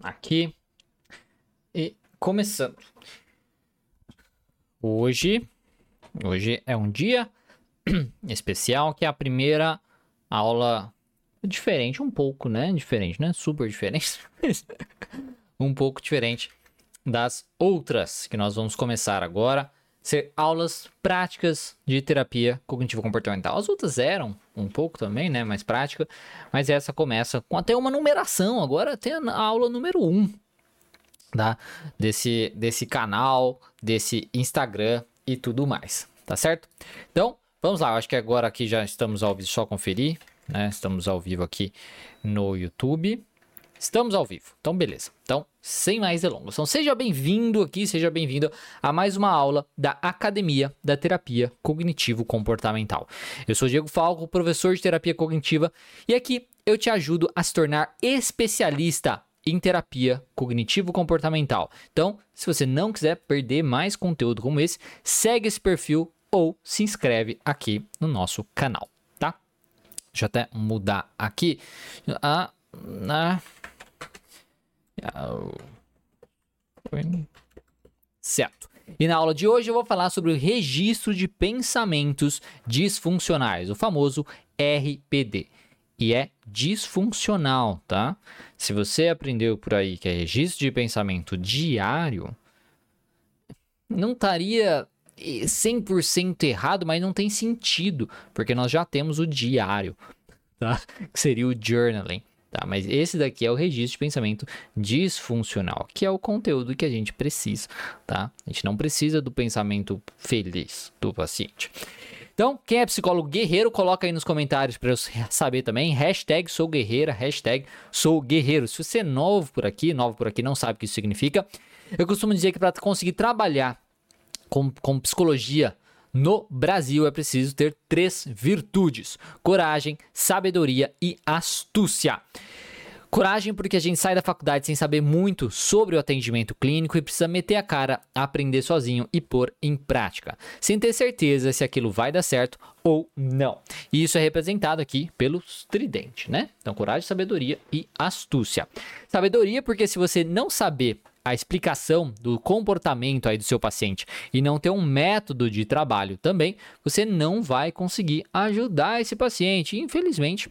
aqui e começando. Hoje, hoje é um dia especial que é a primeira aula diferente, um pouco, né? Diferente, né? Super diferente. um pouco diferente das outras que nós vamos começar agora ser aulas práticas de terapia cognitivo comportamental. As outras eram um pouco também, né, mais prática, mas essa começa com até uma numeração. Agora tem a aula número 1, um, tá? Desse desse canal, desse Instagram e tudo mais, tá certo? Então, vamos lá, acho que agora aqui já estamos ao vivo, só conferir, né? Estamos ao vivo aqui no YouTube. Estamos ao vivo. Então, beleza. Então, sem mais delongas. Então, seja bem-vindo aqui, seja bem-vindo a mais uma aula da Academia da Terapia Cognitivo Comportamental. Eu sou Diego Falco, professor de terapia cognitiva, e aqui eu te ajudo a se tornar especialista em terapia cognitivo comportamental. Então, se você não quiser perder mais conteúdo como esse, segue esse perfil ou se inscreve aqui no nosso canal, tá? Deixa eu até mudar aqui. Ah, ah, Certo. E na aula de hoje eu vou falar sobre o registro de pensamentos disfuncionais, o famoso RPD. E é disfuncional, tá? Se você aprendeu por aí que é registro de pensamento diário, não estaria 100% errado, mas não tem sentido, porque nós já temos o diário, tá? Que seria o journaling. Tá? Mas esse daqui é o registro de pensamento disfuncional, que é o conteúdo que a gente precisa, tá? A gente não precisa do pensamento feliz do paciente. Então, quem é psicólogo guerreiro, coloca aí nos comentários para eu saber também. Hashtag sou guerreira, hashtag sou guerreiro. Se você é novo por aqui, novo por aqui, não sabe o que isso significa, eu costumo dizer que para conseguir trabalhar com, com psicologia no Brasil é preciso ter três virtudes: coragem, sabedoria e astúcia. Coragem, porque a gente sai da faculdade sem saber muito sobre o atendimento clínico e precisa meter a cara, aprender sozinho e pôr em prática, sem ter certeza se aquilo vai dar certo ou não. E isso é representado aqui pelos tridentes, né? Então, coragem, sabedoria e astúcia. Sabedoria, porque se você não saber a explicação do comportamento aí do seu paciente e não ter um método de trabalho também, você não vai conseguir ajudar esse paciente. Infelizmente,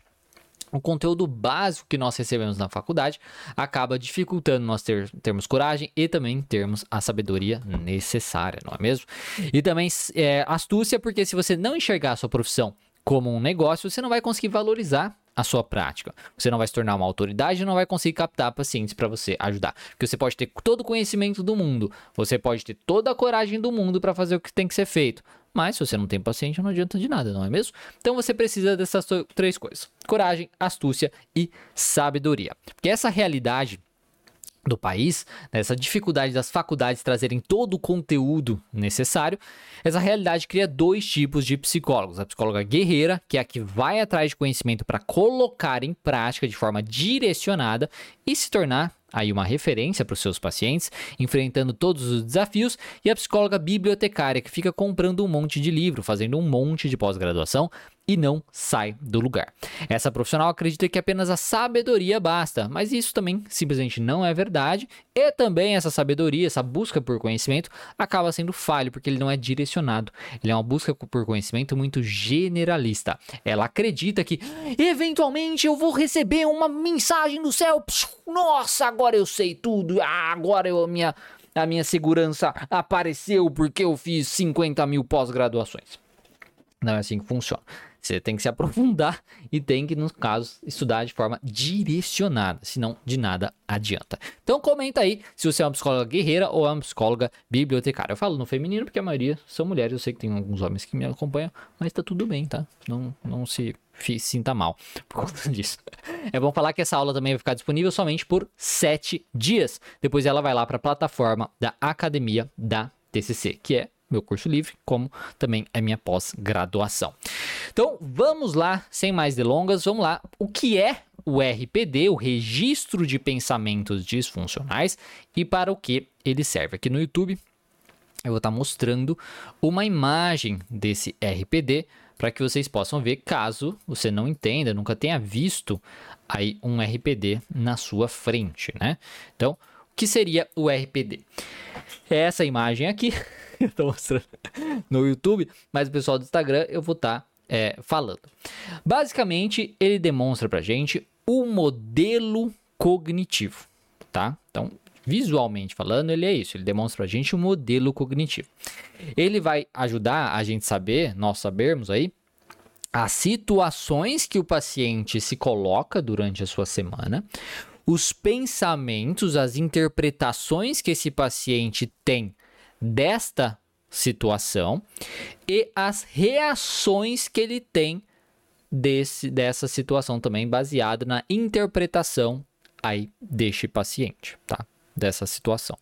o conteúdo básico que nós recebemos na faculdade acaba dificultando nós ter, termos coragem e também termos a sabedoria necessária, não é mesmo? E também é, astúcia, porque se você não enxergar a sua profissão como um negócio, você não vai conseguir valorizar a sua prática. Você não vai se tornar uma autoridade e não vai conseguir captar pacientes para você ajudar. Porque você pode ter todo o conhecimento do mundo, você pode ter toda a coragem do mundo para fazer o que tem que ser feito. Mas se você não tem paciente, não adianta de nada, não é mesmo? Então você precisa dessas três coisas: coragem, astúcia e sabedoria. Porque essa realidade do país, né, essa dificuldade das faculdades trazerem todo o conteúdo necessário, essa realidade cria dois tipos de psicólogos. A psicóloga guerreira, que é a que vai atrás de conhecimento para colocar em prática de forma direcionada e se tornar aí uma referência para os seus pacientes, enfrentando todos os desafios, e a psicóloga bibliotecária, que fica comprando um monte de livro, fazendo um monte de pós-graduação e não sai do lugar. Essa profissional acredita que apenas a sabedoria basta, mas isso também simplesmente não é verdade, e também essa sabedoria, essa busca por conhecimento, acaba sendo falho, porque ele não é direcionado. Ele é uma busca por conhecimento muito generalista. Ela acredita que eventualmente eu vou receber uma mensagem do céu, nossa, agora eu sei tudo, ah, agora eu, a minha a minha segurança apareceu porque eu fiz 50 mil pós-graduações. Não é assim que funciona. Você tem que se aprofundar e tem que, no caso, estudar de forma direcionada, senão de nada adianta. Então comenta aí se você é uma psicóloga guerreira ou é uma psicóloga bibliotecária. Eu falo no feminino porque a maioria são mulheres, eu sei que tem alguns homens que me acompanham, mas tá tudo bem, tá? Não, não se sinta mal por conta disso. É bom falar que essa aula também vai ficar disponível somente por sete dias. Depois ela vai lá para a plataforma da Academia da TCC, que é meu curso livre, como também é minha pós-graduação. Então, vamos lá, sem mais delongas, vamos lá. O que é o RPD, o Registro de Pensamentos Disfuncionais, e para o que ele serve? Aqui no YouTube, eu vou estar mostrando uma imagem desse RPD para que vocês possam ver caso você não entenda, nunca tenha visto aí um RPD na sua frente, né? Então, o que seria o RPD? É essa imagem aqui, eu estou mostrando no YouTube, mas o pessoal do Instagram eu vou estar tá, é, falando. Basicamente, ele demonstra para gente o modelo cognitivo, tá? Então, visualmente falando, ele é isso, ele demonstra a gente o um modelo cognitivo. Ele vai ajudar a gente saber, nós sabermos aí, as situações que o paciente se coloca durante a sua semana, os pensamentos, as interpretações que esse paciente tem desta situação e as reações que ele tem desse, dessa situação também baseado na interpretação aí deste paciente, tá? Dessa situação,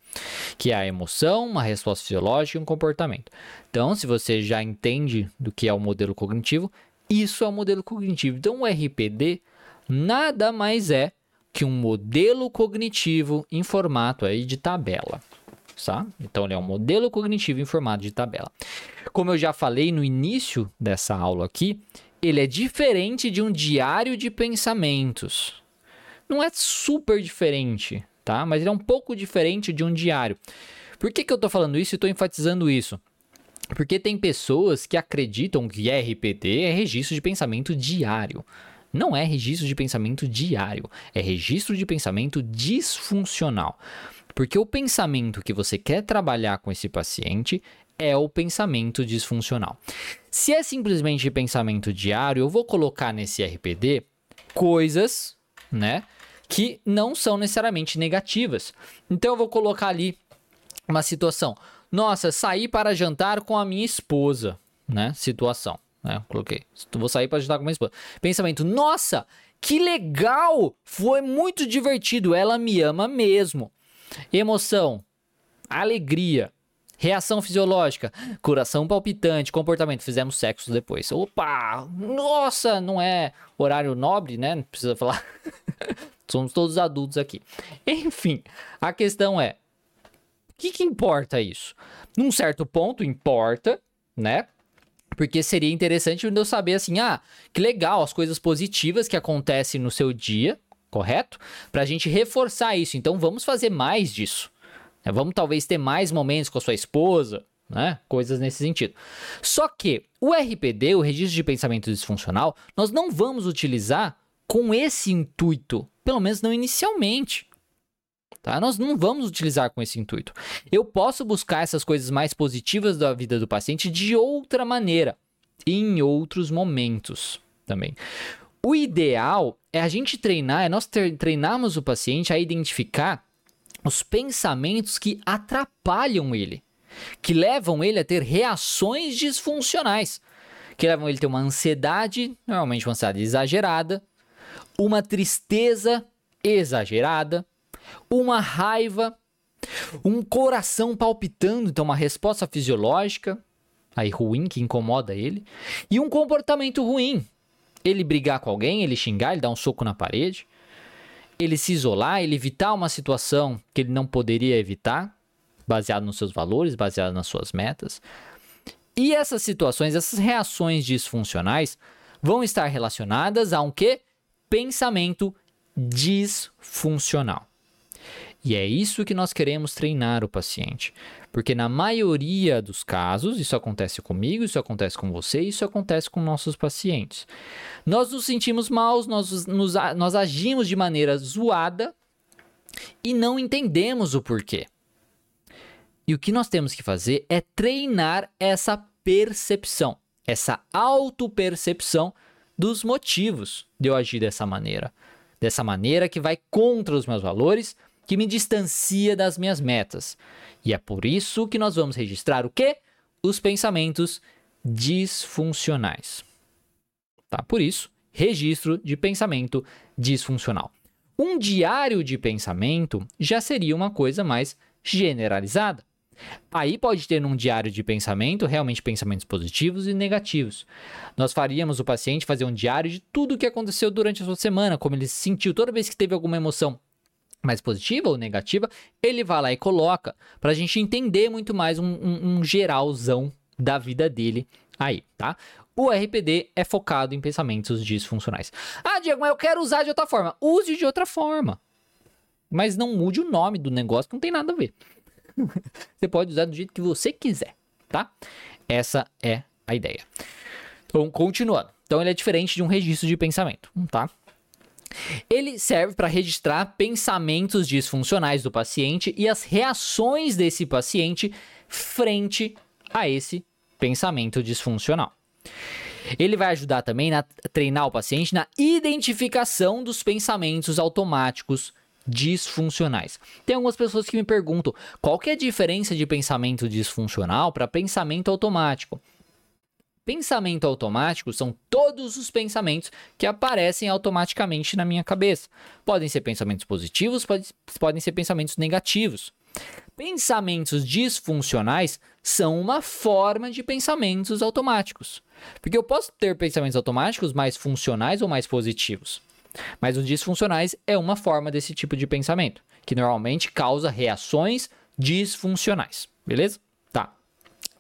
que é a emoção, uma resposta fisiológica e um comportamento. Então, se você já entende do que é o modelo cognitivo, isso é o modelo cognitivo. Então, o RPD nada mais é que um modelo cognitivo em formato aí de tabela. Tá? Então, ele é um modelo cognitivo em formato de tabela. Como eu já falei no início dessa aula aqui, ele é diferente de um diário de pensamentos. Não é super diferente, tá? Mas ele é um pouco diferente de um diário. Por que, que eu estou falando isso e estou enfatizando isso? Porque tem pessoas que acreditam que RPT é registro de pensamento diário. Não é registro de pensamento diário, é registro de pensamento disfuncional. Porque o pensamento que você quer trabalhar com esse paciente é o pensamento disfuncional. Se é simplesmente pensamento diário, eu vou colocar nesse RPD coisas, né, que não são necessariamente negativas. Então eu vou colocar ali uma situação. Nossa, saí para jantar com a minha esposa, né? Situação, né? Coloquei. Vou sair para jantar com a minha esposa. Pensamento: Nossa, que legal! Foi muito divertido. Ela me ama mesmo. Emoção: alegria. Reação fisiológica, coração palpitante, comportamento, fizemos sexo depois. Opa! Nossa, não é horário nobre, né? Não precisa falar. Somos todos adultos aqui. Enfim, a questão é: o que, que importa isso? Num certo ponto, importa, né? Porque seria interessante eu saber assim, ah, que legal, as coisas positivas que acontecem no seu dia, correto? Para a gente reforçar isso. Então vamos fazer mais disso. Né? Vamos talvez ter mais momentos com a sua esposa, né? Coisas nesse sentido. Só que o RPD, o registro de pensamento disfuncional, nós não vamos utilizar com esse intuito, pelo menos não inicialmente. Tá? Nós não vamos utilizar com esse intuito. Eu posso buscar essas coisas mais positivas da vida do paciente de outra maneira, em outros momentos também. O ideal é a gente treinar, é nós treinarmos o paciente a identificar os pensamentos que atrapalham ele, que levam ele a ter reações disfuncionais, que levam ele a ter uma ansiedade, normalmente uma ansiedade exagerada, uma tristeza exagerada, uma raiva, um coração palpitando, então uma resposta fisiológica aí ruim que incomoda ele, e um comportamento ruim. Ele brigar com alguém, ele xingar, ele dar um soco na parede, ele se isolar, ele evitar uma situação que ele não poderia evitar, baseado nos seus valores, baseado nas suas metas. E essas situações, essas reações disfuncionais vão estar relacionadas a um que? Pensamento disfuncional. E é isso que nós queremos treinar o paciente. Porque na maioria dos casos, isso acontece comigo, isso acontece com você, isso acontece com nossos pacientes. Nós nos sentimos maus, nós, nos, nós agimos de maneira zoada e não entendemos o porquê. E o que nós temos que fazer é treinar essa percepção, essa autopercepção dos motivos de eu agir dessa maneira. Dessa maneira que vai contra os meus valores que me distancia das minhas metas. E é por isso que nós vamos registrar o quê? Os pensamentos disfuncionais. Tá? Por isso, registro de pensamento disfuncional. Um diário de pensamento já seria uma coisa mais generalizada. Aí pode ter num diário de pensamento realmente pensamentos positivos e negativos. Nós faríamos o paciente fazer um diário de tudo o que aconteceu durante a sua semana, como ele se sentiu toda vez que teve alguma emoção mais positiva ou negativa, ele vai lá e coloca para a gente entender muito mais um, um, um geralzão da vida dele aí, tá? O RPD é focado em pensamentos disfuncionais. Ah, Diego, mas eu quero usar de outra forma. Use de outra forma. Mas não mude o nome do negócio, que não tem nada a ver. você pode usar do jeito que você quiser, tá? Essa é a ideia. Então, continuando. Então, ele é diferente de um registro de pensamento, tá? Ele serve para registrar pensamentos disfuncionais do paciente e as reações desse paciente frente a esse pensamento disfuncional. Ele vai ajudar também a treinar o paciente na identificação dos pensamentos automáticos disfuncionais. Tem algumas pessoas que me perguntam qual que é a diferença de pensamento disfuncional para pensamento automático. Pensamento automático são todos os pensamentos que aparecem automaticamente na minha cabeça. Podem ser pensamentos positivos, pode, podem ser pensamentos negativos. Pensamentos disfuncionais são uma forma de pensamentos automáticos. Porque eu posso ter pensamentos automáticos mais funcionais ou mais positivos. Mas os disfuncionais é uma forma desse tipo de pensamento, que normalmente causa reações disfuncionais. Beleza?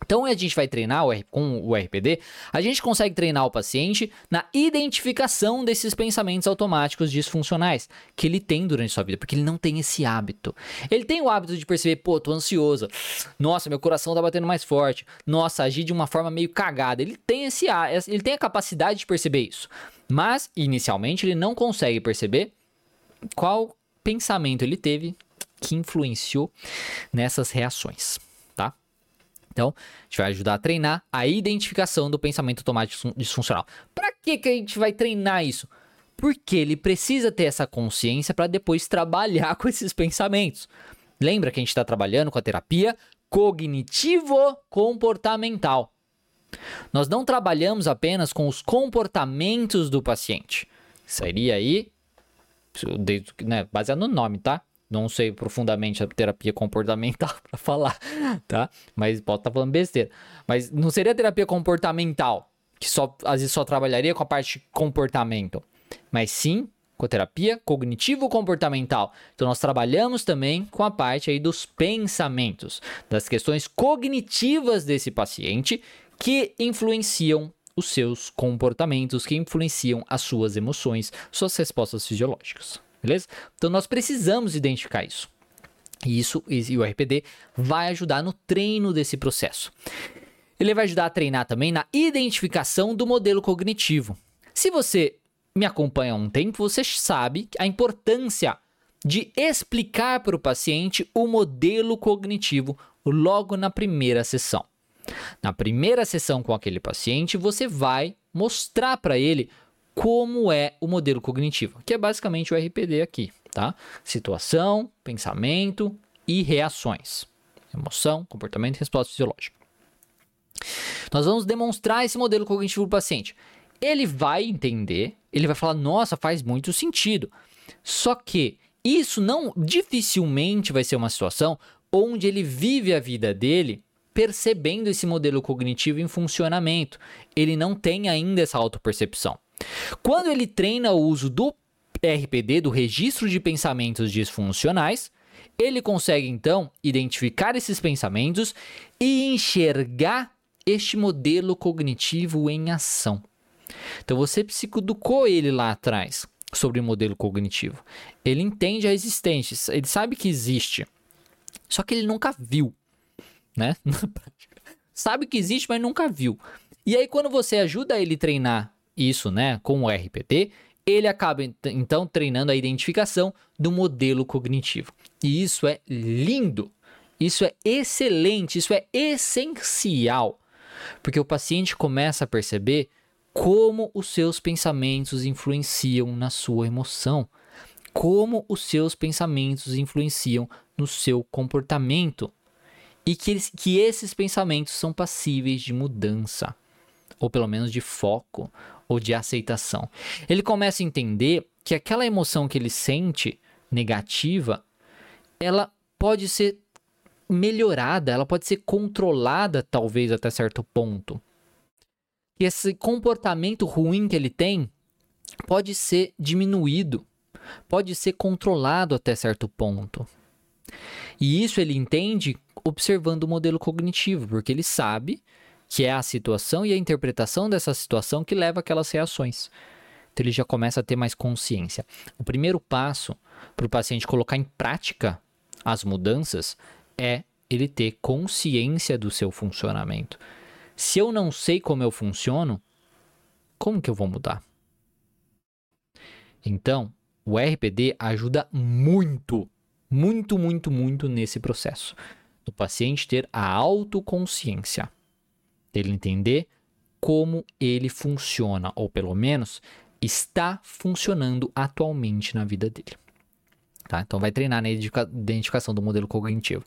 Então, a gente vai treinar com o RPD, a gente consegue treinar o paciente na identificação desses pensamentos automáticos disfuncionais que ele tem durante sua vida, porque ele não tem esse hábito. Ele tem o hábito de perceber, pô, tô ansioso. Nossa, meu coração tá batendo mais forte. Nossa, agir de uma forma meio cagada. Ele tem esse ele tem a capacidade de perceber isso. Mas inicialmente ele não consegue perceber qual pensamento ele teve que influenciou nessas reações. Então, a gente vai ajudar a treinar a identificação do pensamento automático disfuncional. Para que, que a gente vai treinar isso? Porque ele precisa ter essa consciência para depois trabalhar com esses pensamentos. Lembra que a gente está trabalhando com a terapia cognitivo-comportamental. Nós não trabalhamos apenas com os comportamentos do paciente. Seria aí, né, baseado no nome, tá? Não sei profundamente a terapia comportamental para falar, tá? Mas pode estar tá falando besteira. Mas não seria terapia comportamental, que só às vezes só trabalharia com a parte comportamento, mas sim com a terapia cognitivo-comportamental. Então nós trabalhamos também com a parte aí dos pensamentos, das questões cognitivas desse paciente que influenciam os seus comportamentos, que influenciam as suas emoções, suas respostas fisiológicas beleza? Então nós precisamos identificar isso. E isso e o RPD vai ajudar no treino desse processo. Ele vai ajudar a treinar também na identificação do modelo cognitivo. Se você me acompanha há um tempo, você sabe a importância de explicar para o paciente o modelo cognitivo logo na primeira sessão. Na primeira sessão com aquele paciente, você vai mostrar para ele como é o modelo cognitivo, que é basicamente o RPD aqui, tá? Situação, pensamento e reações. Emoção, comportamento e resposta fisiológica. Nós vamos demonstrar esse modelo cognitivo para o paciente. Ele vai entender, ele vai falar: "Nossa, faz muito sentido". Só que isso não dificilmente vai ser uma situação onde ele vive a vida dele percebendo esse modelo cognitivo em funcionamento. Ele não tem ainda essa autopercepção. Quando ele treina o uso do RPD, do registro de pensamentos disfuncionais, ele consegue então identificar esses pensamentos e enxergar este modelo cognitivo em ação. Então você psicoducou ele lá atrás sobre o modelo cognitivo. Ele entende a existência, ele sabe que existe. Só que ele nunca viu, né? sabe que existe, mas nunca viu. E aí quando você ajuda ele a treinar isso, né, com o RPT, ele acaba então treinando a identificação do modelo cognitivo. E isso é lindo. Isso é excelente, isso é essencial. Porque o paciente começa a perceber como os seus pensamentos influenciam na sua emoção, como os seus pensamentos influenciam no seu comportamento e que, que esses pensamentos são passíveis de mudança, ou pelo menos de foco, ou de aceitação. Ele começa a entender que aquela emoção que ele sente negativa, ela pode ser melhorada, ela pode ser controlada talvez até certo ponto. E esse comportamento ruim que ele tem pode ser diminuído. pode ser controlado até certo ponto. E isso ele entende observando o modelo cognitivo, porque ele sabe que é a situação e a interpretação dessa situação que leva aquelas reações. Então ele já começa a ter mais consciência. O primeiro passo para o paciente colocar em prática as mudanças é ele ter consciência do seu funcionamento. Se eu não sei como eu funciono, como que eu vou mudar? Então, o RPD ajuda muito, muito, muito, muito nesse processo. Do paciente ter a autoconsciência, dele entender como ele funciona, ou pelo menos está funcionando atualmente na vida dele. Tá? Então, vai treinar na identificação do modelo cognitivo.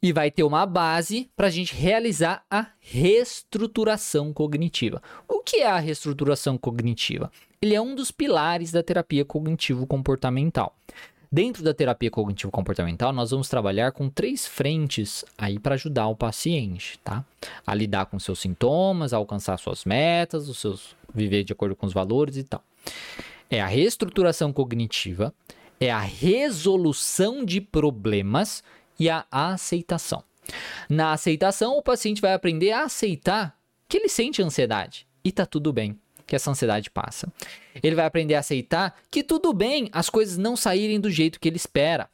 E vai ter uma base para a gente realizar a reestruturação cognitiva. O que é a reestruturação cognitiva? Ele é um dos pilares da terapia cognitivo-comportamental. Dentro da terapia cognitivo-comportamental, nós vamos trabalhar com três frentes aí para ajudar o paciente, tá? A lidar com seus sintomas, a alcançar suas metas, os seus viver de acordo com os valores e tal. É a reestruturação cognitiva, é a resolução de problemas e a aceitação. Na aceitação, o paciente vai aprender a aceitar que ele sente ansiedade e tá tudo bem, que essa ansiedade passa. Ele vai aprender a aceitar que tudo bem as coisas não saírem do jeito que ele espera,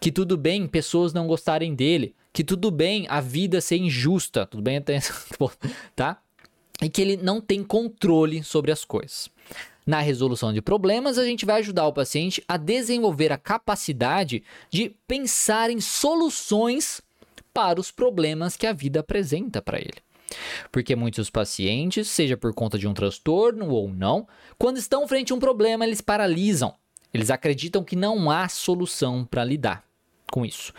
que tudo bem pessoas não gostarem dele, que tudo bem a vida ser injusta, tudo bem tá? E que ele não tem controle sobre as coisas. Na resolução de problemas, a gente vai ajudar o paciente a desenvolver a capacidade de pensar em soluções para os problemas que a vida apresenta para ele. Porque muitos pacientes, seja por conta de um transtorno ou não, quando estão frente a um problema, eles paralisam. Eles acreditam que não há solução para lidar com isso.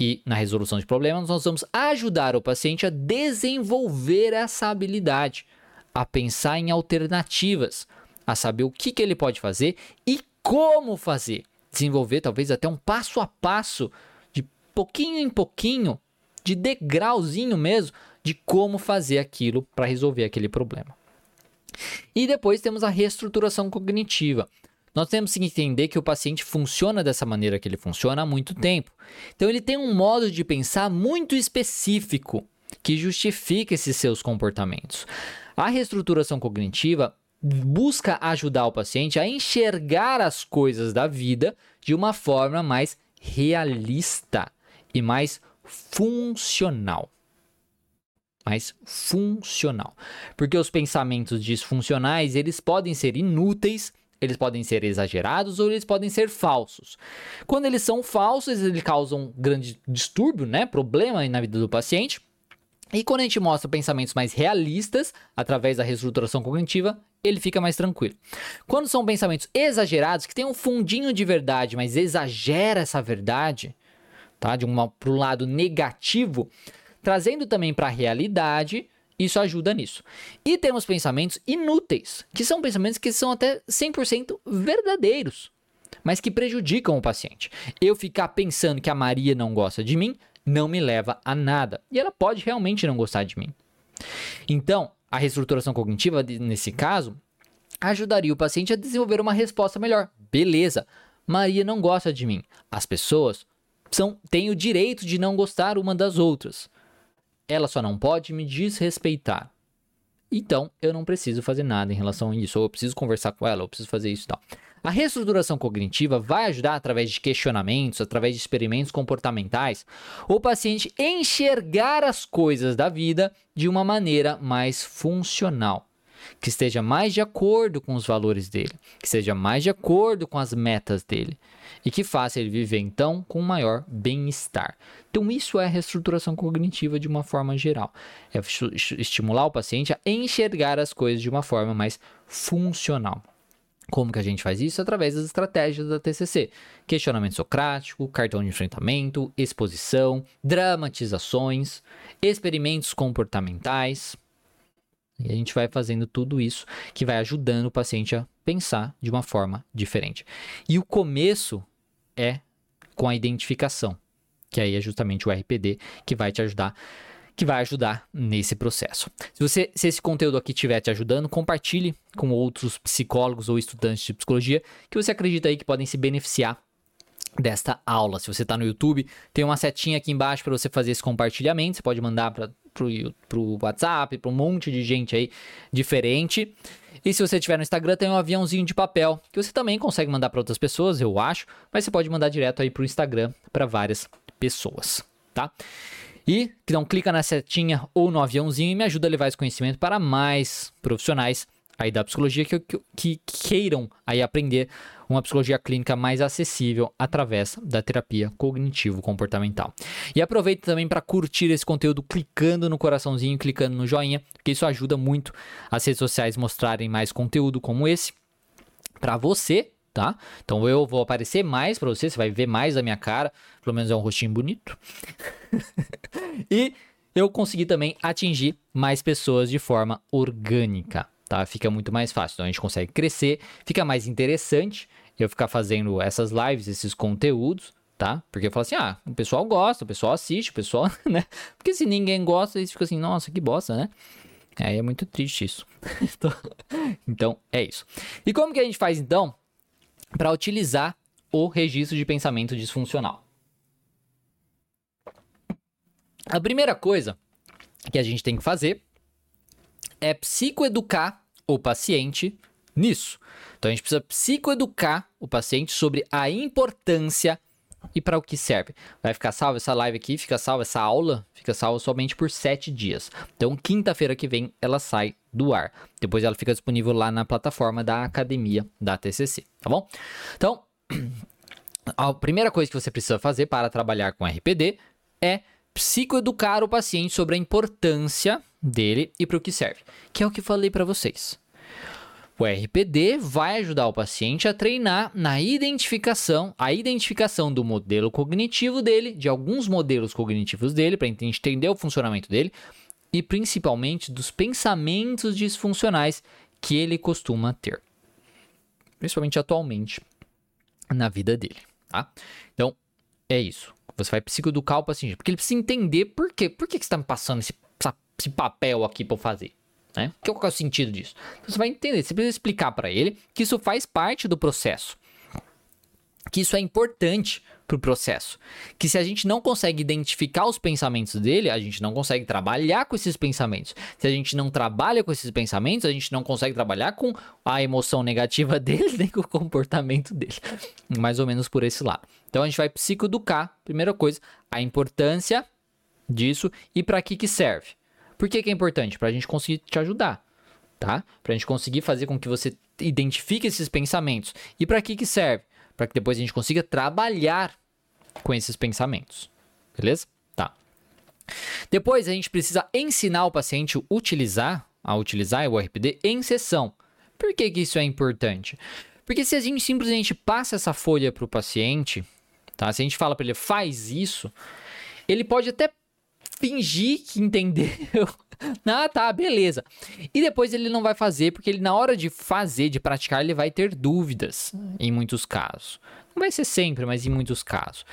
E na resolução de problemas, nós vamos ajudar o paciente a desenvolver essa habilidade, a pensar em alternativas, a saber o que, que ele pode fazer e como fazer. Desenvolver talvez até um passo a passo, de pouquinho em pouquinho, de degrauzinho mesmo, de como fazer aquilo para resolver aquele problema. E depois temos a reestruturação cognitiva. Nós temos que entender que o paciente funciona dessa maneira que ele funciona há muito tempo. Então ele tem um modo de pensar muito específico que justifica esses seus comportamentos. A reestruturação cognitiva busca ajudar o paciente a enxergar as coisas da vida de uma forma mais realista e mais funcional. Mais funcional. Porque os pensamentos disfuncionais, eles podem ser inúteis, eles podem ser exagerados ou eles podem ser falsos. Quando eles são falsos, eles causam grande distúrbio, né, problema na vida do paciente. E quando a gente mostra pensamentos mais realistas, através da reestruturação cognitiva, ele fica mais tranquilo. Quando são pensamentos exagerados, que tem um fundinho de verdade, mas exagera essa verdade, tá? De um para o lado negativo, trazendo também para a realidade, isso ajuda nisso. E temos pensamentos inúteis, que são pensamentos que são até 100% verdadeiros, mas que prejudicam o paciente. Eu ficar pensando que a Maria não gosta de mim não me leva a nada. E ela pode realmente não gostar de mim. Então, a reestruturação cognitiva, nesse caso, ajudaria o paciente a desenvolver uma resposta melhor. Beleza, Maria não gosta de mim. As pessoas são, têm o direito de não gostar uma das outras. Ela só não pode me desrespeitar. Então, eu não preciso fazer nada em relação a isso. Ou eu preciso conversar com ela, ou eu preciso fazer isso e tal. A reestruturação cognitiva vai ajudar através de questionamentos, através de experimentos comportamentais, o paciente enxergar as coisas da vida de uma maneira mais funcional, que esteja mais de acordo com os valores dele, que esteja mais de acordo com as metas dele e que faça ele viver então com maior bem-estar. Então isso é reestruturação cognitiva de uma forma geral, é estimular o paciente a enxergar as coisas de uma forma mais funcional. Como que a gente faz isso? Através das estratégias da TCC. Questionamento socrático, cartão de enfrentamento, exposição, dramatizações, experimentos comportamentais. E a gente vai fazendo tudo isso que vai ajudando o paciente a pensar de uma forma diferente. E o começo é com a identificação, que aí é justamente o RPD que vai te ajudar que vai ajudar nesse processo. Se, você, se esse conteúdo aqui estiver te ajudando, compartilhe com outros psicólogos ou estudantes de psicologia que você acredita aí que podem se beneficiar desta aula. Se você está no YouTube, tem uma setinha aqui embaixo para você fazer esse compartilhamento. Você pode mandar para o WhatsApp, para um monte de gente aí diferente. E se você estiver no Instagram, tem um aviãozinho de papel que você também consegue mandar para outras pessoas, eu acho, mas você pode mandar direto aí para o Instagram para várias pessoas, tá? E então clica na setinha ou no aviãozinho e me ajuda a levar esse conhecimento para mais profissionais aí da psicologia que, que, que queiram aí aprender uma psicologia clínica mais acessível através da terapia cognitivo-comportamental. E aproveita também para curtir esse conteúdo clicando no coraçãozinho, clicando no joinha, porque isso ajuda muito as redes sociais mostrarem mais conteúdo como esse para você, tá? Então eu vou aparecer mais para você, você vai ver mais da minha cara, pelo menos é um rostinho bonito. e eu consegui também atingir mais pessoas de forma orgânica tá? Fica muito mais fácil. Então a gente consegue crescer, fica mais interessante eu ficar fazendo essas lives, esses conteúdos, tá? Porque eu falo assim, ah, o pessoal gosta, o pessoal assiste, o pessoal, né? Porque se ninguém gosta, eles ficam assim, nossa, que bosta, né? Aí é muito triste isso. Então, então, é isso. E como que a gente faz então para utilizar o registro de pensamento disfuncional? A primeira coisa que a gente tem que fazer é psicoeducar o paciente nisso. Então a gente precisa psicoeducar o paciente sobre a importância e para o que serve. Vai ficar salva essa live aqui, fica salva essa aula, fica salva somente por sete dias. Então quinta-feira que vem ela sai do ar. Depois ela fica disponível lá na plataforma da academia da TCC, tá bom? Então a primeira coisa que você precisa fazer para trabalhar com RPD é psicoeducar o paciente sobre a importância dele e para o que serve, que é o que falei para vocês. O RPD vai ajudar o paciente a treinar na identificação, a identificação do modelo cognitivo dele, de alguns modelos cognitivos dele, para entender o funcionamento dele, e principalmente dos pensamentos disfuncionais que ele costuma ter, principalmente atualmente na vida dele, tá? Então, é isso. Você vai psicoeducar o paciente, porque ele precisa entender por quê. Por que, que você está me passando esse, esse papel aqui para eu fazer? Né? Qual é o sentido disso? Então, você vai entender, você precisa explicar para ele que isso faz parte do processo. Que isso é importante para o processo. Que se a gente não consegue identificar os pensamentos dele, a gente não consegue trabalhar com esses pensamentos. Se a gente não trabalha com esses pensamentos, a gente não consegue trabalhar com a emoção negativa dele, nem com o comportamento dele. Mais ou menos por esse lado. Então a gente vai psicoeducar, primeira coisa, a importância disso e para que que serve. Por que, que é importante? Para a gente conseguir te ajudar, tá? Para a gente conseguir fazer com que você identifique esses pensamentos. E para que que serve? Para que depois a gente consiga trabalhar com esses pensamentos. Beleza? Tá. Depois a gente precisa ensinar o paciente a utilizar, a utilizar o RPD em sessão. Por que, que isso é importante? Porque se a gente simplesmente passa essa folha para o paciente, tá? Se a gente fala para ele faz isso, ele pode até fingir que entendeu. ah, tá, beleza. E depois ele não vai fazer, porque ele, na hora de fazer, de praticar, ele vai ter dúvidas, em muitos casos. Não vai ser sempre, mas em muitos casos.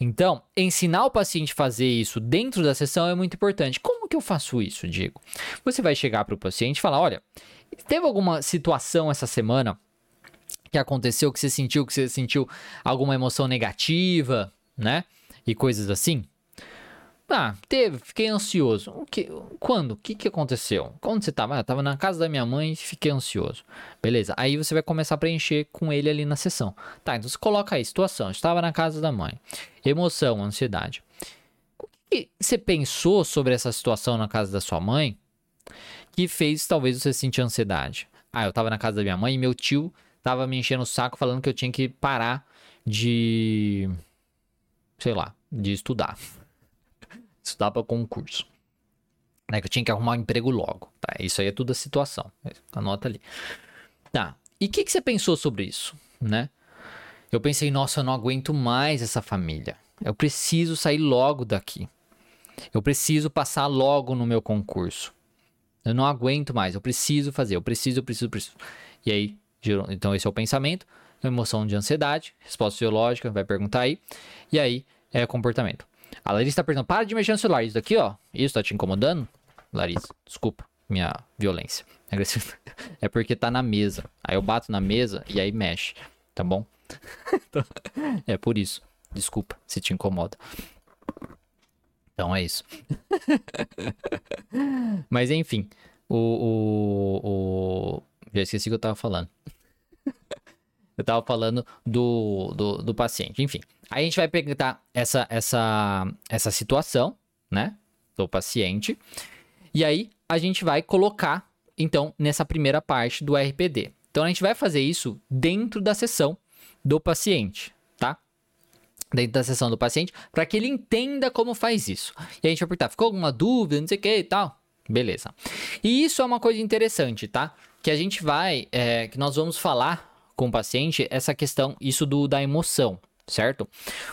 Então, ensinar o paciente a fazer isso dentro da sessão é muito importante. Como que eu faço isso, Diego? Você vai chegar para o paciente e falar: olha, teve alguma situação essa semana que aconteceu que você sentiu que você sentiu alguma emoção negativa, né? E coisas assim? Ah, teve, fiquei ansioso. O que, quando? O que, que aconteceu? Quando você estava? Ah, tava na casa da minha mãe e fiquei ansioso. Beleza. Aí você vai começar a preencher com ele ali na sessão. Tá, então você coloca aí, situação, estava na casa da mãe. Emoção, ansiedade. O que você pensou sobre essa situação na casa da sua mãe que fez talvez você sentir ansiedade? Ah, eu estava na casa da minha mãe e meu tio estava me enchendo o saco falando que eu tinha que parar de sei lá, de estudar estudar para concurso. Né, que eu tinha que arrumar um emprego logo. Tá? Isso aí é tudo a situação. Anota ali. Tá. E o que, que você pensou sobre isso? Né? Eu pensei, nossa, eu não aguento mais essa família. Eu preciso sair logo daqui. Eu preciso passar logo no meu concurso. Eu não aguento mais. Eu preciso fazer. Eu preciso, eu preciso, preciso. E aí, então esse é o pensamento. Emoção de ansiedade, resposta biológica, vai perguntar aí. E aí é comportamento. A Larissa tá perguntando, para de mexer no celular. Isso daqui, ó, isso tá te incomodando? Larissa, desculpa minha violência. É porque tá na mesa. Aí eu bato na mesa e aí mexe, tá bom? é por isso. Desculpa se te incomoda. Então é isso. Mas enfim, o, o, o, Já esqueci o que eu tava falando. Eu tava falando do, do, do paciente. Enfim, aí a gente vai pegar essa, essa, essa situação, né? Do paciente. E aí a gente vai colocar, então, nessa primeira parte do RPD. Então a gente vai fazer isso dentro da sessão do paciente dentro da sessão do paciente, para que ele entenda como faz isso. E a gente vai perguntar, ficou alguma dúvida, não sei o que e tal? Beleza. E isso é uma coisa interessante, tá? Que a gente vai, é, que nós vamos falar com o paciente essa questão, isso do da emoção, certo?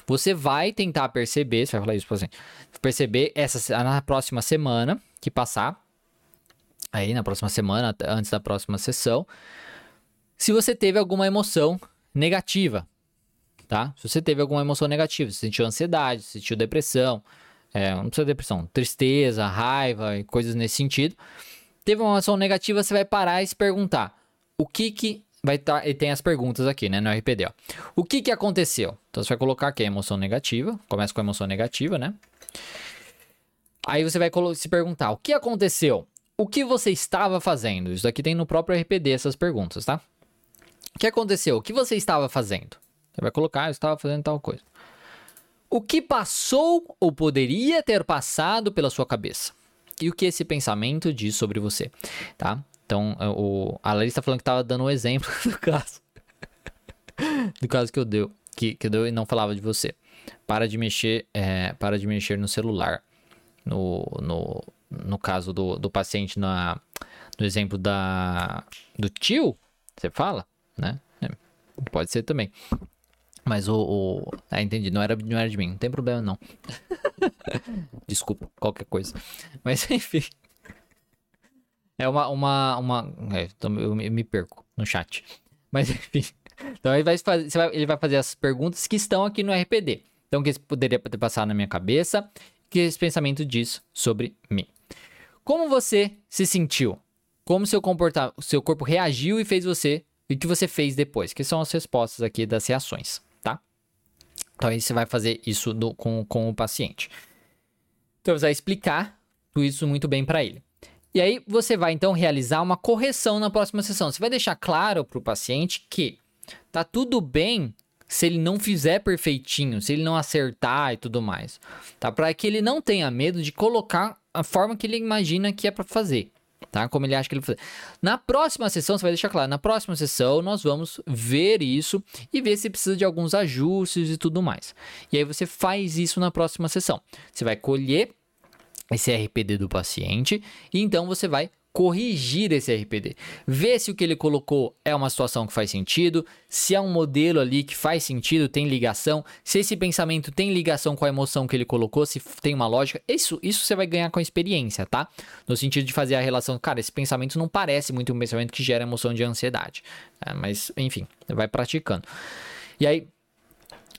Você vai tentar perceber, você vai falar isso para paciente, perceber essa na próxima semana que passar, aí na próxima semana, antes da próxima sessão, se você teve alguma emoção negativa, tá? Se você teve alguma emoção negativa, se sentiu ansiedade, se sentiu depressão, é, não precisa de depressão, tristeza, raiva e coisas nesse sentido, teve uma emoção negativa, você vai parar e se perguntar o que que vai estar, tá, e tem as perguntas aqui, né, no RPD, ó. O que que aconteceu? Então você vai colocar aqui a emoção negativa, começa com a emoção negativa, né? Aí você vai se perguntar, o que aconteceu? O que você estava fazendo? Isso aqui tem no próprio RPD essas perguntas, tá? O que aconteceu? O que você estava fazendo? Você vai colocar, eu estava fazendo tal coisa. O que passou ou poderia ter passado pela sua cabeça? E o que esse pensamento diz sobre você, tá? Então, é, o, a Larissa está falando que estava dando um exemplo do caso. do caso que eu deu, que, que eu deu e não falava de você. Para de mexer, é, para de mexer no celular. No, no, no caso do, do paciente, na, no exemplo da, do tio, você fala, né? É, pode ser também. Mas o. o... Ah, entendi. Não era, não era de mim. Não tem problema, não. Desculpa, qualquer coisa. Mas enfim. É uma. uma, uma... É, eu me perco no chat. Mas enfim. Então ele vai, fazer, ele vai fazer as perguntas que estão aqui no RPD. Então, o que poderia ter passado na minha cabeça? Que esse pensamento diz sobre mim? Como você se sentiu? Como seu, comporta seu corpo reagiu e fez você. E o que você fez depois? Que são as respostas aqui das reações. Então aí você vai fazer isso do, com, com o paciente. Então você vai explicar tudo isso muito bem para ele. E aí você vai então realizar uma correção na próxima sessão. Você vai deixar claro para o paciente que tá tudo bem se ele não fizer perfeitinho, se ele não acertar e tudo mais, tá? Para que ele não tenha medo de colocar a forma que ele imagina que é para fazer tá? Como ele acha que ele vai fazer. Na próxima sessão, você vai deixar claro, na próxima sessão nós vamos ver isso e ver se precisa de alguns ajustes e tudo mais. E aí você faz isso na próxima sessão. Você vai colher esse RPD do paciente e então você vai corrigir esse RPD. Ver se o que ele colocou é uma situação que faz sentido, se é um modelo ali que faz sentido, tem ligação, se esse pensamento tem ligação com a emoção que ele colocou, se tem uma lógica. Isso, isso você vai ganhar com a experiência, tá? No sentido de fazer a relação, cara, esse pensamento não parece muito um pensamento que gera emoção de ansiedade. É, mas, enfim, vai praticando. E aí,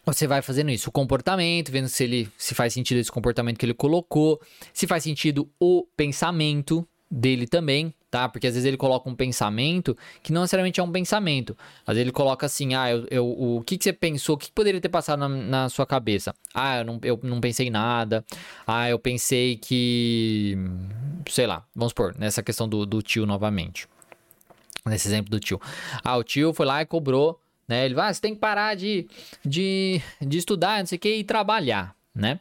você vai fazendo isso, o comportamento, vendo se ele se faz sentido esse comportamento que ele colocou, se faz sentido o pensamento, dele também, tá? Porque às vezes ele coloca um pensamento que não necessariamente é um pensamento. Às vezes ele coloca assim, ah, eu, eu o que, que você pensou? O que, que poderia ter passado na, na, sua cabeça? Ah, eu não, eu não pensei nada. Ah, eu pensei que... Sei lá, vamos supor, nessa questão do, do tio novamente. Nesse exemplo do tio. Ah, o tio foi lá e cobrou, né? Ele vai, ah, você tem que parar de, de, de estudar, não sei o que, e trabalhar, né?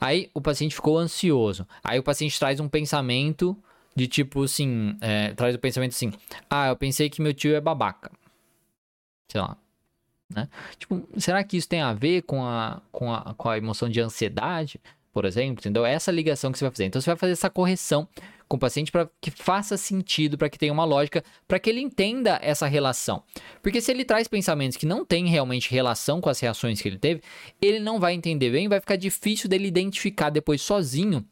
Aí o paciente ficou ansioso. Aí o paciente traz um pensamento de tipo assim, é, traz o pensamento assim, ah, eu pensei que meu tio é babaca. Sei lá. Né? Tipo, será que isso tem a ver com a, com a, com a emoção de ansiedade, por exemplo? Entendeu? Essa ligação que você vai fazer. Então você vai fazer essa correção com o paciente para que faça sentido, para que tenha uma lógica, para que ele entenda essa relação. Porque se ele traz pensamentos que não têm realmente relação com as reações que ele teve, ele não vai entender bem, vai ficar difícil dele identificar depois sozinho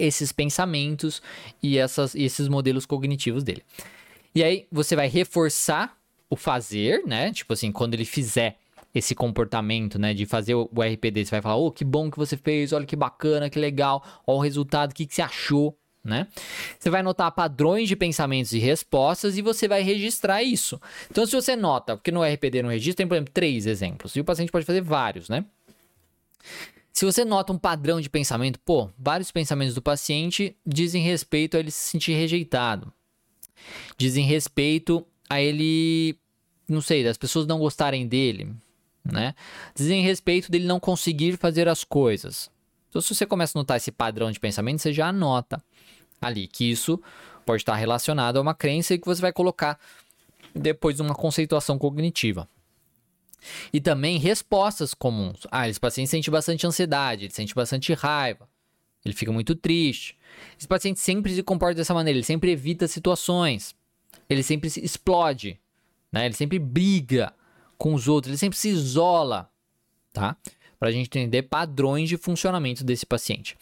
esses pensamentos e essas, esses modelos cognitivos dele. E aí você vai reforçar o fazer, né? Tipo assim, quando ele fizer, esse comportamento, né, de fazer o RPD. Você vai falar, oh, que bom que você fez, olha que bacana, que legal, olha o resultado, o que, que você achou, né? Você vai notar padrões de pensamentos e respostas e você vai registrar isso. Então, se você nota, porque no RPD no registro tem, por exemplo, três exemplos, e o paciente pode fazer vários, né? Se você nota um padrão de pensamento, pô, vários pensamentos do paciente dizem respeito a ele se sentir rejeitado. Dizem respeito a ele, não sei, das pessoas não gostarem dele, né? Dizem respeito dele não conseguir fazer as coisas. Então, se você começa a notar esse padrão de pensamento, você já anota ali que isso pode estar relacionado a uma crença que você vai colocar depois de uma conceituação cognitiva. E também respostas comuns. Ah, esse paciente sente bastante ansiedade, ele sente bastante raiva, ele fica muito triste. Esse paciente sempre se comporta dessa maneira, ele sempre evita situações, ele sempre se explode, né? ele sempre briga com os outros, ele sempre se isola, tá? Para a gente entender padrões de funcionamento desse paciente.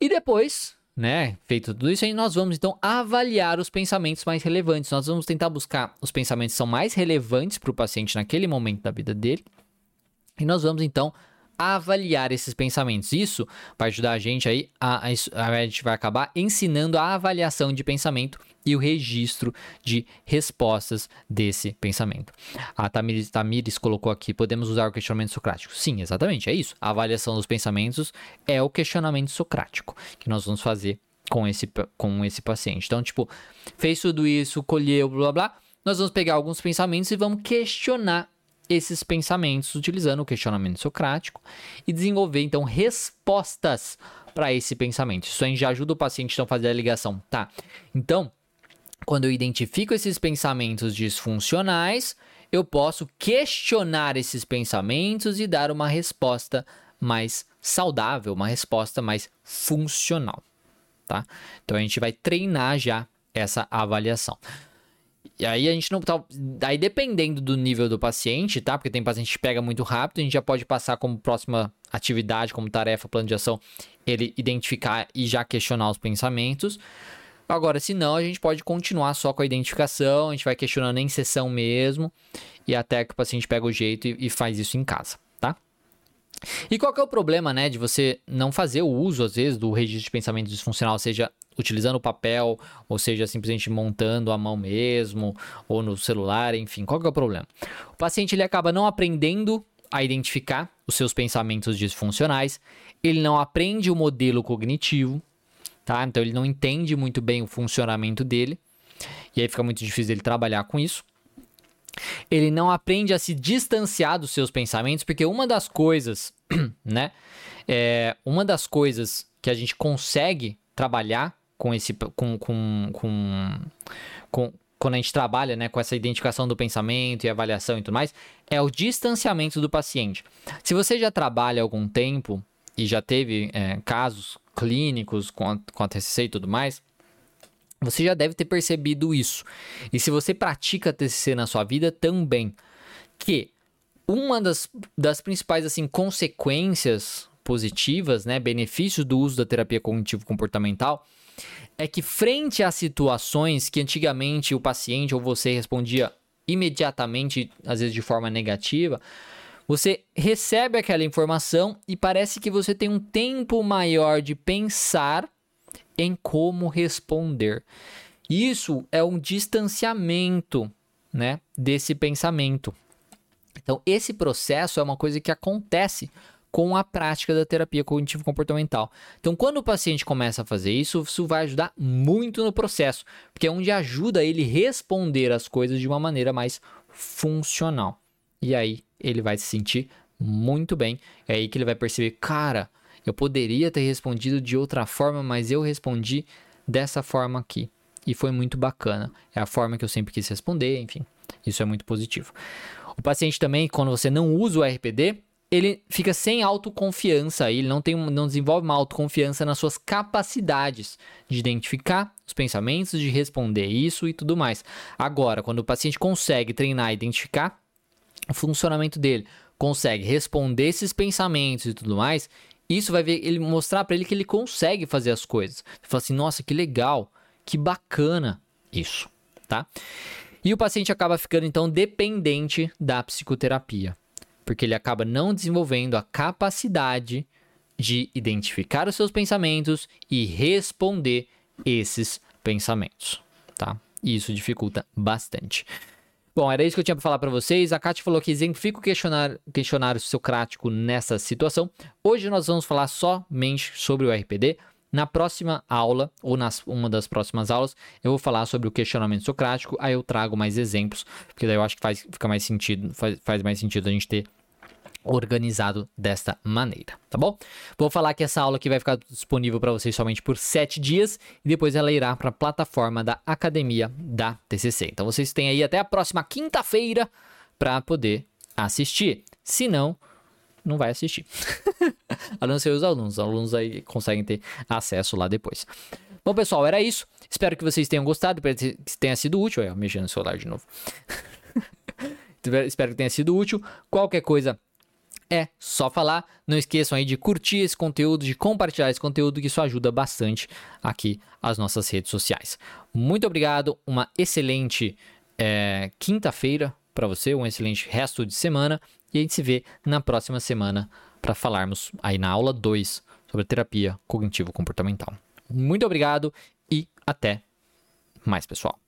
E depois, né, feito tudo isso, aí nós vamos então avaliar os pensamentos mais relevantes. Nós vamos tentar buscar os pensamentos que são mais relevantes para o paciente naquele momento da vida dele. E nós vamos então avaliar esses pensamentos. Isso vai ajudar a gente aí a, a, a, gente vai acabar ensinando a avaliação de pensamento e o registro de respostas desse pensamento. A Tamires, Tamires colocou aqui: podemos usar o questionamento socrático. Sim, exatamente, é isso. A avaliação dos pensamentos é o questionamento socrático que nós vamos fazer com esse, com esse paciente. Então, tipo, fez tudo isso, colheu, blá blá. Nós vamos pegar alguns pensamentos e vamos questionar esses pensamentos utilizando o questionamento socrático e desenvolver então respostas para esse pensamento. Isso aí já ajuda o paciente então, a fazer a ligação, tá? Então, quando eu identifico esses pensamentos disfuncionais, eu posso questionar esses pensamentos e dar uma resposta mais saudável, uma resposta mais funcional, tá? Então a gente vai treinar já essa avaliação. E aí a gente não tá. Aí dependendo do nível do paciente, tá? Porque tem paciente que pega muito rápido, a gente já pode passar como próxima atividade, como tarefa, plano de ação, ele identificar e já questionar os pensamentos. Agora, se não, a gente pode continuar só com a identificação, a gente vai questionando em sessão mesmo, e até que o paciente pega o jeito e, e faz isso em casa, tá? E qual que é o problema, né, de você não fazer o uso, às vezes, do registro de pensamento disfuncional, seja utilizando o papel, ou seja, simplesmente montando a mão mesmo, ou no celular, enfim, qual que é o problema? O paciente ele acaba não aprendendo a identificar os seus pensamentos disfuncionais, ele não aprende o modelo cognitivo, tá? Então ele não entende muito bem o funcionamento dele, e aí fica muito difícil ele trabalhar com isso. Ele não aprende a se distanciar dos seus pensamentos, porque uma das coisas, né? É, uma das coisas que a gente consegue trabalhar com esse com, com, com, com quando a gente trabalha né, com essa identificação do pensamento e avaliação e tudo mais, é o distanciamento do paciente. Se você já trabalha algum tempo e já teve é, casos clínicos com com a TCC e tudo mais, você já deve ter percebido isso. E se você pratica TCC na sua vida também, que uma das, das principais assim consequências positivas, né, benefícios do uso da terapia cognitivo comportamental é que frente a situações que antigamente o paciente ou você respondia imediatamente, às vezes de forma negativa, você recebe aquela informação e parece que você tem um tempo maior de pensar em como responder. Isso é um distanciamento, né, desse pensamento. Então, esse processo é uma coisa que acontece com a prática da terapia cognitivo-comportamental. Então, quando o paciente começa a fazer isso, isso vai ajudar muito no processo, porque é onde ajuda ele responder as coisas de uma maneira mais funcional. E aí ele vai se sentir muito bem. É aí que ele vai perceber, cara, eu poderia ter respondido de outra forma, mas eu respondi dessa forma aqui. E foi muito bacana. É a forma que eu sempre quis responder, enfim. Isso é muito positivo. O paciente também, quando você não usa o RPD, ele fica sem autoconfiança, ele não, tem, não desenvolve uma autoconfiança nas suas capacidades de identificar os pensamentos, de responder isso e tudo mais. Agora, quando o paciente consegue treinar, identificar o funcionamento dele, consegue responder esses pensamentos e tudo mais, isso vai ver ele mostrar para ele que ele consegue fazer as coisas. Ele fala assim: "Nossa, que legal, que bacana isso", tá? E o paciente acaba ficando então dependente da psicoterapia. porque ele acaba não desenvolvendo a capacidade de identificar os seus pensamentos e responder esses pensamentos, tá? E isso dificulta bastante. Bom, era isso que eu tinha para falar para vocês. A Kátia falou que exemplifica o questionário, questionário socrático nessa situação. Hoje nós vamos falar somente sobre o RPD. Na próxima aula, ou nas uma das próximas aulas, eu vou falar sobre o questionamento socrático, aí eu trago mais exemplos, porque daí eu acho que faz, fica mais sentido, faz, faz mais sentido a gente ter organizado desta maneira, tá bom? Vou falar que essa aula aqui vai ficar disponível para vocês somente por 7 dias e depois ela irá para a plataforma da Academia da TCC. Então vocês têm aí até a próxima quinta-feira para poder assistir. Se não, não vai assistir. a não ser os alunos. Os alunos aí conseguem ter acesso lá depois. Bom, pessoal, era isso. Espero que vocês tenham gostado, que tenha sido útil. Olha, mexendo no celular de novo. Espero que tenha sido útil. Qualquer coisa, é só falar. Não esqueçam aí de curtir esse conteúdo, de compartilhar esse conteúdo, que isso ajuda bastante aqui as nossas redes sociais. Muito obrigado, uma excelente é, quinta-feira para você, um excelente resto de semana e a gente se vê na próxima semana para falarmos aí na aula 2 sobre terapia cognitivo-comportamental. Muito obrigado e até mais, pessoal.